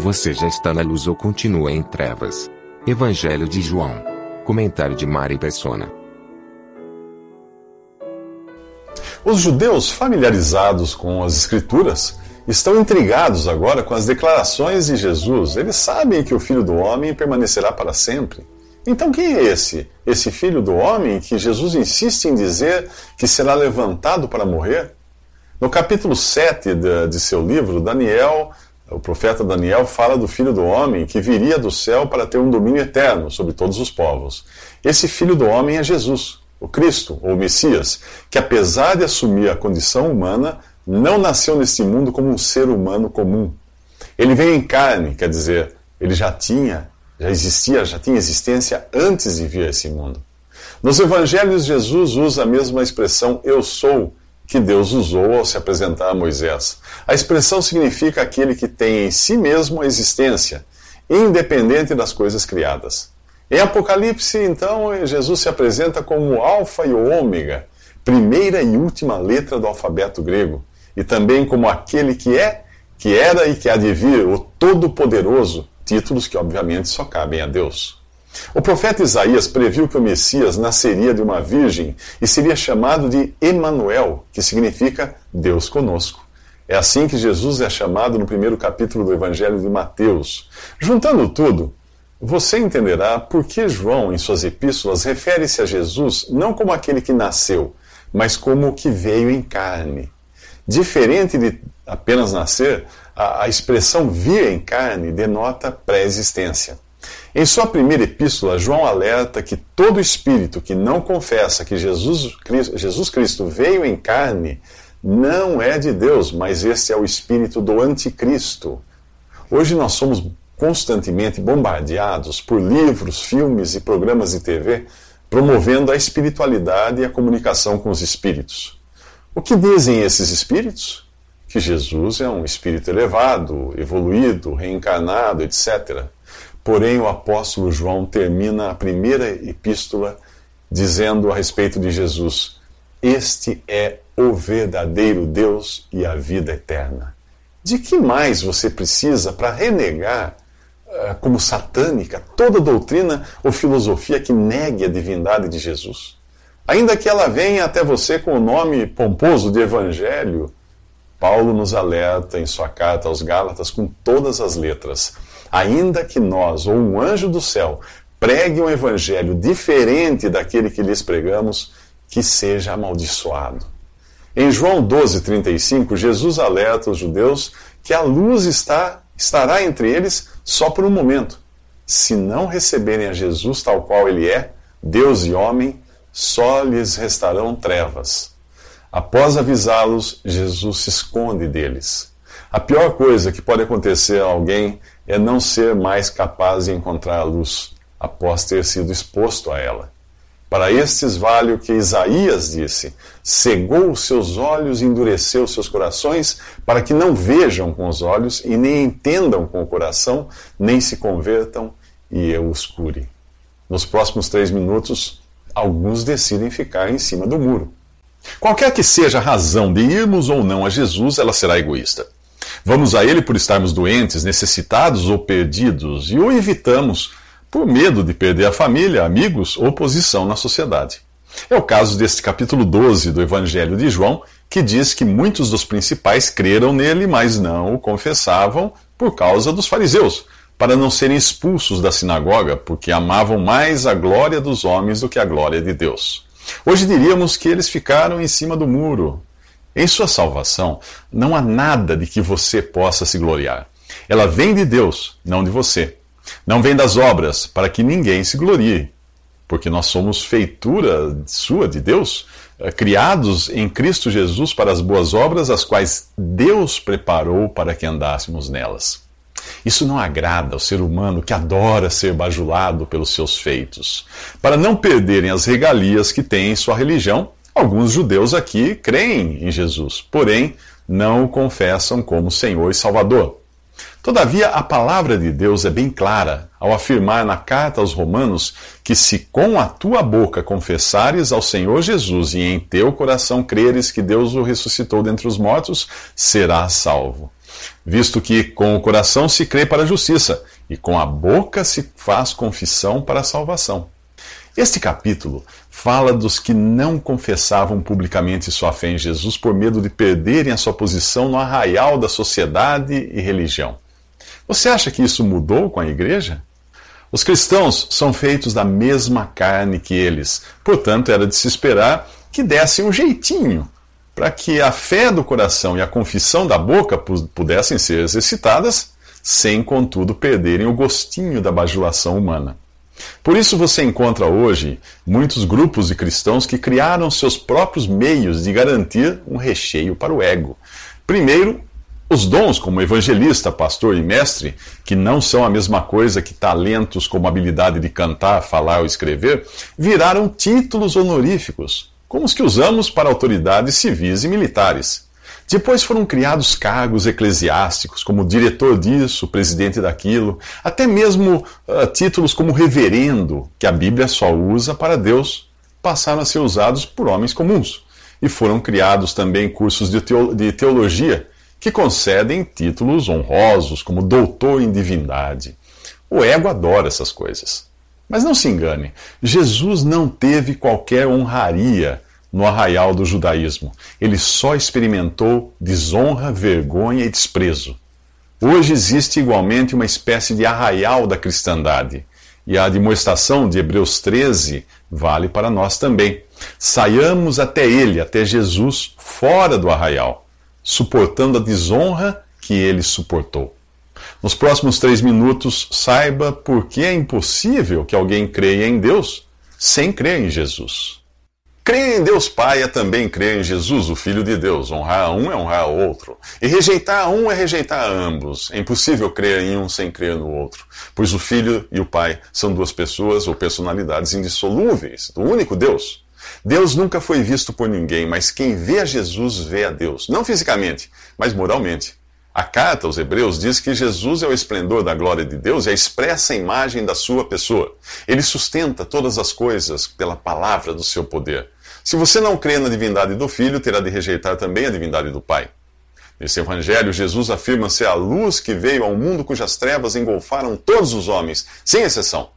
Você já está na luz ou continua em trevas? Evangelho de João. Comentário de Mari Persona. Os judeus familiarizados com as Escrituras estão intrigados agora com as declarações de Jesus. Eles sabem que o Filho do Homem permanecerá para sempre. Então, quem é esse? Esse Filho do Homem que Jesus insiste em dizer que será levantado para morrer? No capítulo 7 de, de seu livro, Daniel, o profeta Daniel, fala do Filho do Homem que viria do céu para ter um domínio eterno sobre todos os povos. Esse Filho do Homem é Jesus o Cristo, ou Messias, que apesar de assumir a condição humana, não nasceu neste mundo como um ser humano comum. Ele veio em carne, quer dizer, ele já tinha, já existia, já tinha existência antes de vir a esse mundo. Nos evangelhos, Jesus usa a mesma expressão eu sou que Deus usou ao se apresentar a Moisés. A expressão significa aquele que tem em si mesmo a existência, independente das coisas criadas. Em Apocalipse, então, Jesus se apresenta como Alfa e Ômega, primeira e última letra do alfabeto grego, e também como aquele que é, que era e que há de vir, o Todo-Poderoso, títulos que obviamente só cabem a Deus. O profeta Isaías previu que o Messias nasceria de uma virgem e seria chamado de Emanuel, que significa Deus conosco. É assim que Jesus é chamado no primeiro capítulo do Evangelho de Mateus. Juntando tudo, você entenderá por que João, em suas epístolas, refere-se a Jesus não como aquele que nasceu, mas como o que veio em carne. Diferente de apenas nascer, a, expressão vir em carne denota pré-existência. Em sua primeira epístola, João alerta que todo espírito que não confessa que Jesus, Jesus Cristo veio em carne não é de Deus, mas esse é o espírito do anticristo. Hoje nós somos constantemente bombardeados por livros, filmes e programas de TV promovendo a espiritualidade e a comunicação com os espíritos. O que dizem esses espíritos? Que Jesus é um espírito elevado, evoluído, reencarnado, etc. Porém, o apóstolo João termina a primeira epístola dizendo a respeito de Jesus: Este é o verdadeiro Deus e a vida eterna. De que mais você precisa para renegar eh, como satânica toda doutrina ou filosofia que negue a divindade de Jesus. Ainda que ela venha até você com o nome pomposo de Evangelho, Paulo nos alerta em sua carta aos Gálatas com todas as letras. Ainda que nós, ou um anjo do céu, pregue um evangelho diferente daquele que lhes pregamos, que seja amaldiçoado. Em João 12,35, Jesus alerta os judeus que a luz está estará entre eles só por um momento. Se não receberem a Jesus tal qual ele é, Deus e homem, só lhes restarão trevas. Após avisá-los, Jesus se esconde deles. A pior coisa que pode acontecer a alguém é não ser mais capaz de encontrar a luz após ter sido exposto a ela. Para estes vale o que Isaías disse: cegou os seus olhos e endureceu os seus corações, para que não vejam com os olhos e nem entendam com o coração, nem se convertam e eu os cure. Nos próximos três minutos, alguns decidem ficar em cima do muro. Qualquer que seja a razão de irmos ou não a Jesus, ela será egoísta. Vamos a Ele por estarmos doentes, necessitados ou perdidos, e o evitamos por medo de perder a família, amigos ou posição na sociedade. É o caso deste capítulo 12 do Evangelho de João, que diz que muitos dos principais creram nele, mas não o confessavam por causa dos fariseus, para não serem expulsos da sinagoga, porque amavam mais a glória dos homens do que a glória de Deus. Hoje diríamos que eles ficaram em cima do muro. Em sua salvação, não há nada de que você possa se gloriar. Ela vem de Deus, não de você. Não vem das obras, para que ninguém se glorie, porque nós somos feitura sua de Deus, eh, criados em Cristo Jesus para as boas obras, as quais Deus preparou para que andássemos nelas. Isso não agrada ao ser humano que adora ser bajulado pelos seus feitos. Para não perderem as regalias que tem em sua religião, alguns judeus aqui creem em Jesus, porém não o confessam como Senhor e Salvador. Todavia, a palavra de Deus é bem clara ao afirmar na carta aos Romanos que se com a tua boca confessares ao Senhor Jesus e em teu coração creres que Deus o ressuscitou dentre os mortos, serás salvo. Visto que com o coração se crê para a justiça e com a boca se faz confissão para a salvação. Este capítulo fala dos que não confessavam publicamente sua fé em Jesus por medo de perderem a sua posição no arraial da sociedade e religião. Você acha que isso mudou com a igreja? Os cristãos são feitos da mesma carne que eles, portanto, era de se esperar que dessem um jeitinho para que a fé do coração e a confissão da boca pudessem ser exercitadas, sem, contudo, perderem o gostinho da bajulação humana. Por isso você encontra hoje muitos grupos de cristãos que criaram seus próprios meios de garantir um recheio para o ego. Primeiro, os dons, como evangelista, pastor e mestre, que não são a mesma coisa que talentos como habilidade de cantar, falar ou escrever, viraram títulos honoríficos, como os que usamos para autoridades civis e militares. Depois foram criados cargos eclesiásticos, como diretor disso, presidente daquilo, até mesmo uh, títulos como reverendo, que a Bíblia só usa para Deus, passaram a ser usados por homens comuns. E foram criados também cursos de teologia que concedem títulos honrosos, como doutor em divindade. O ego adora essas coisas. Mas não se engane, Jesus não teve qualquer honraria no arraial do judaísmo. Ele só experimentou desonra, vergonha e desprezo. Hoje existe igualmente uma espécie de arraial da cristandade. E a demonstração de Hebreus 13 vale para nós também. Saiamos até ele, até Jesus, fora do arraial suportando a desonra que ele suportou. Nos próximos três minutos, saiba por que é impossível que alguém creia em Deus sem crer em Jesus. Crer em Deus Pai é também crer em Jesus, o Filho de Deus. Honrar a um é honrar o outro. E rejeitar a um é rejeitar a ambos. É impossível crer em um sem crer no outro. Pois o Filho e o Pai são duas pessoas ou personalidades indissolúveis do único Deus. Deus nunca foi visto por ninguém, mas quem vê a Jesus vê a Deus. Não fisicamente, mas moralmente. A carta aos Hebreus diz que Jesus é o esplendor da glória de Deus e a expressa imagem da sua pessoa. Ele sustenta todas as coisas pela palavra do seu poder. Se você não crê na divindade do Filho, terá de rejeitar também a divindade do Pai. Nesse Evangelho, Jesus afirma ser a luz que veio ao mundo cujas trevas engolfaram todos os homens, sem exceção.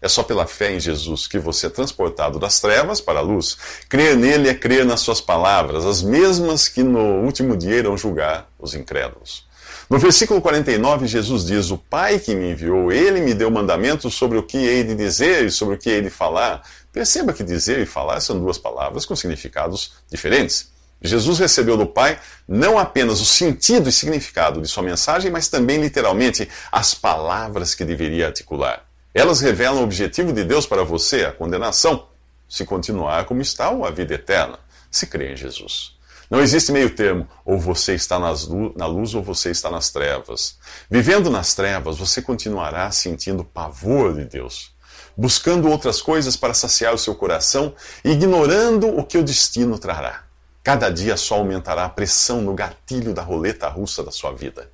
É só pela fé em Jesus que você é transportado das trevas para a luz. Crer nele é crer nas suas palavras, as mesmas que no último dia irão julgar os incrédulos. No versículo 49, Jesus diz: O Pai que me enviou, ele me deu mandamentos sobre o que hei de dizer e sobre o que hei de falar. Perceba que dizer e falar são duas palavras com significados diferentes. Jesus recebeu do Pai não apenas o sentido e significado de sua mensagem, mas também literalmente as palavras que deveria articular. Elas revelam o objetivo de Deus para você, a condenação, se continuar como está ou a vida eterna, se crer em Jesus. Não existe meio termo, ou você está na luz ou você está nas trevas. Vivendo nas trevas, você continuará sentindo pavor de Deus, buscando outras coisas para saciar o seu coração ignorando o que o destino trará. Cada dia só aumentará a pressão no gatilho da roleta russa da sua vida.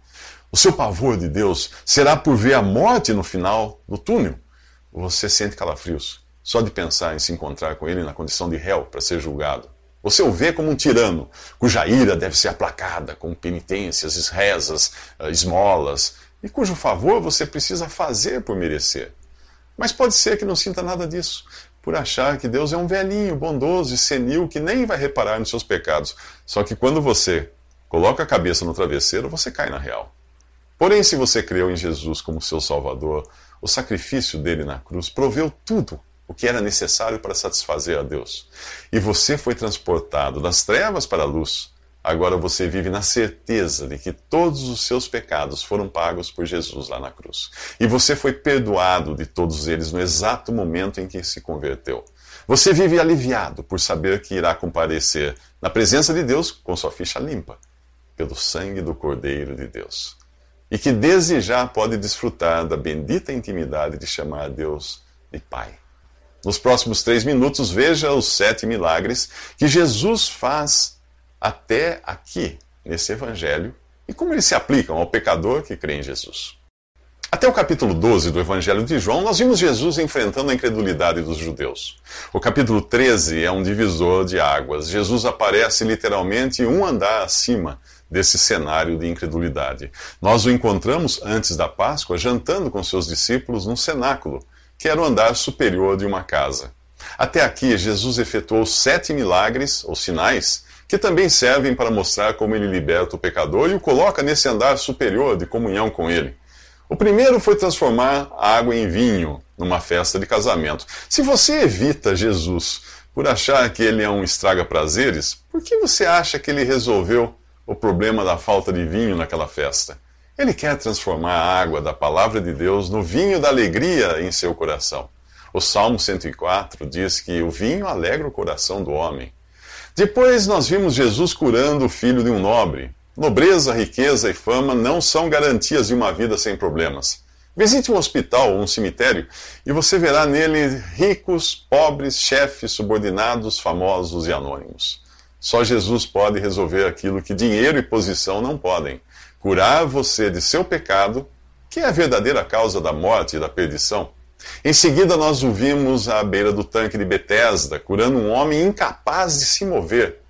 O seu pavor de Deus será por ver a morte no final do túnel. Você sente calafrios só de pensar em se encontrar com ele na condição de réu para ser julgado. Você o vê como um tirano, cuja ira deve ser aplacada com penitências, rezas, eh, esmolas, e cujo favor você precisa fazer por merecer. Mas pode ser que não sinta nada disso, por achar que Deus é um velhinho bondoso e senil que nem vai reparar nos seus pecados. Só que quando você coloca a cabeça no travesseiro, você cai na real. Porém, se você creu em Jesus como seu Salvador, o sacrifício dele na cruz proveu tudo o que era necessário para satisfazer a Deus. E você foi transportado das trevas para a luz. Agora você vive na certeza de que todos os seus pecados foram pagos por Jesus lá na cruz. E você foi perdoado de todos eles no exato momento em que se converteu. Você vive aliviado por saber que irá comparecer na presença de Deus com sua ficha limpa, pelo sangue do Cordeiro de Deus. E que desde já pode desfrutar da bendita intimidade de chamar a Deus de Pai. Nos próximos três minutos, veja os sete milagres que Jesus faz até aqui, nesse Evangelho, e como eles se aplicam ao pecador que crê em Jesus. Até o capítulo 12 do Evangelho de João, nós vimos Jesus enfrentando a incredulidade dos judeus. O capítulo 13 é um divisor de águas. Jesus aparece literalmente um andar acima desse cenário de incredulidade. Nós o encontramos antes da Páscoa jantando com seus discípulos num cenáculo, que era o andar superior de uma casa. Até aqui, Jesus efetuou sete milagres, ou sinais, que também servem para mostrar como ele liberta o pecador e o coloca nesse andar superior de comunhão com ele. O primeiro foi transformar a água em vinho numa festa de casamento. Se você evita Jesus por achar que ele é um estraga-prazeres, por que você acha que ele resolveu o problema da falta de vinho naquela festa? Ele quer transformar a água da palavra de Deus no vinho da alegria em seu coração. O Salmo 104 diz que o vinho alegra o coração do homem. Depois nós vimos Jesus curando o filho de um nobre. Nobreza, riqueza e fama não são garantias de uma vida sem problemas. Visite um hospital ou um cemitério e você verá nele ricos, pobres, chefes, subordinados, famosos e anônimos. Só Jesus pode resolver aquilo que dinheiro e posição não podem: curar você de seu pecado, que é a verdadeira causa da morte e da perdição. Em seguida, nós o vimos à beira do tanque de Betesda, curando um homem incapaz de se mover.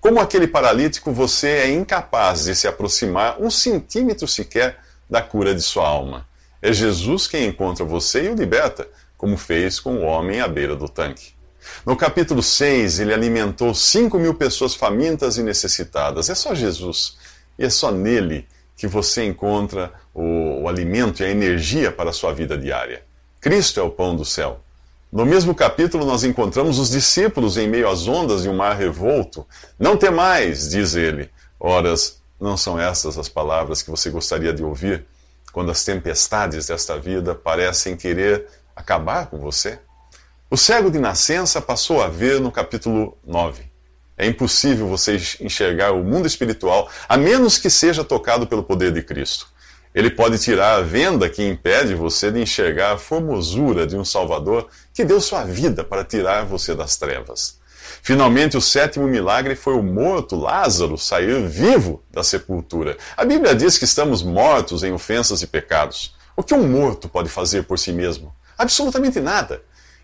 Como aquele paralítico, você é incapaz de se aproximar um centímetro sequer da cura de sua alma. É Jesus quem encontra você e o liberta, como fez com o homem à beira do tanque. No capítulo 6, ele alimentou 5 mil pessoas famintas e necessitadas. É só Jesus. E é só nele que você encontra o, o alimento e a energia para a sua vida diária. Cristo é o pão do céu. No mesmo capítulo, nós encontramos os discípulos em meio às ondas de um mar revolto. Não temais, diz ele. Horas, não são essas as palavras que você gostaria de ouvir quando as tempestades desta vida parecem querer acabar com você? O cego de nascença passou a ver no capítulo 9. É impossível você enxergar o mundo espiritual a menos que seja tocado pelo poder de Cristo. Ele pode tirar a venda que impede você de enxergar a formosura de um Salvador que deu sua vida para tirar você das trevas. Finalmente, o sétimo milagre foi o morto Lázaro sair vivo da sepultura. A Bíblia diz que estamos mortos em ofensas e pecados. O que um morto pode fazer por si mesmo? Absolutamente nada.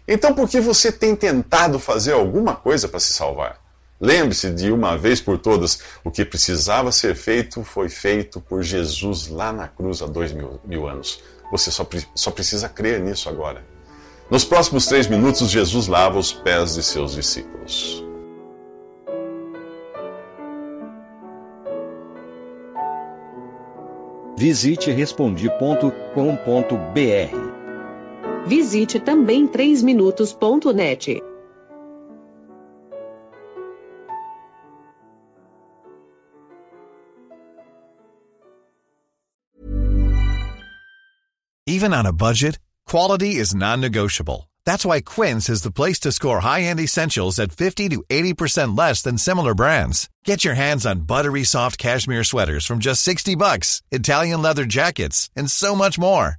Então, por que você tem tentado fazer alguma coisa para se salvar? Lembre-se de uma vez por todas: o que precisava ser feito foi feito por Jesus lá na cruz há dois mil, mil anos. Você só, só precisa crer nisso agora. Nos próximos três minutos, Jesus lava os pés de seus discípulos. Visite Respondi.com.br. Visite também 3minutos.net. Even on a budget, quality is non-negotiable. That's why Quince is the place to score high-end essentials at 50 to 80% less than similar brands. Get your hands on buttery soft cashmere sweaters from just 60 bucks, Italian leather jackets, and so much more.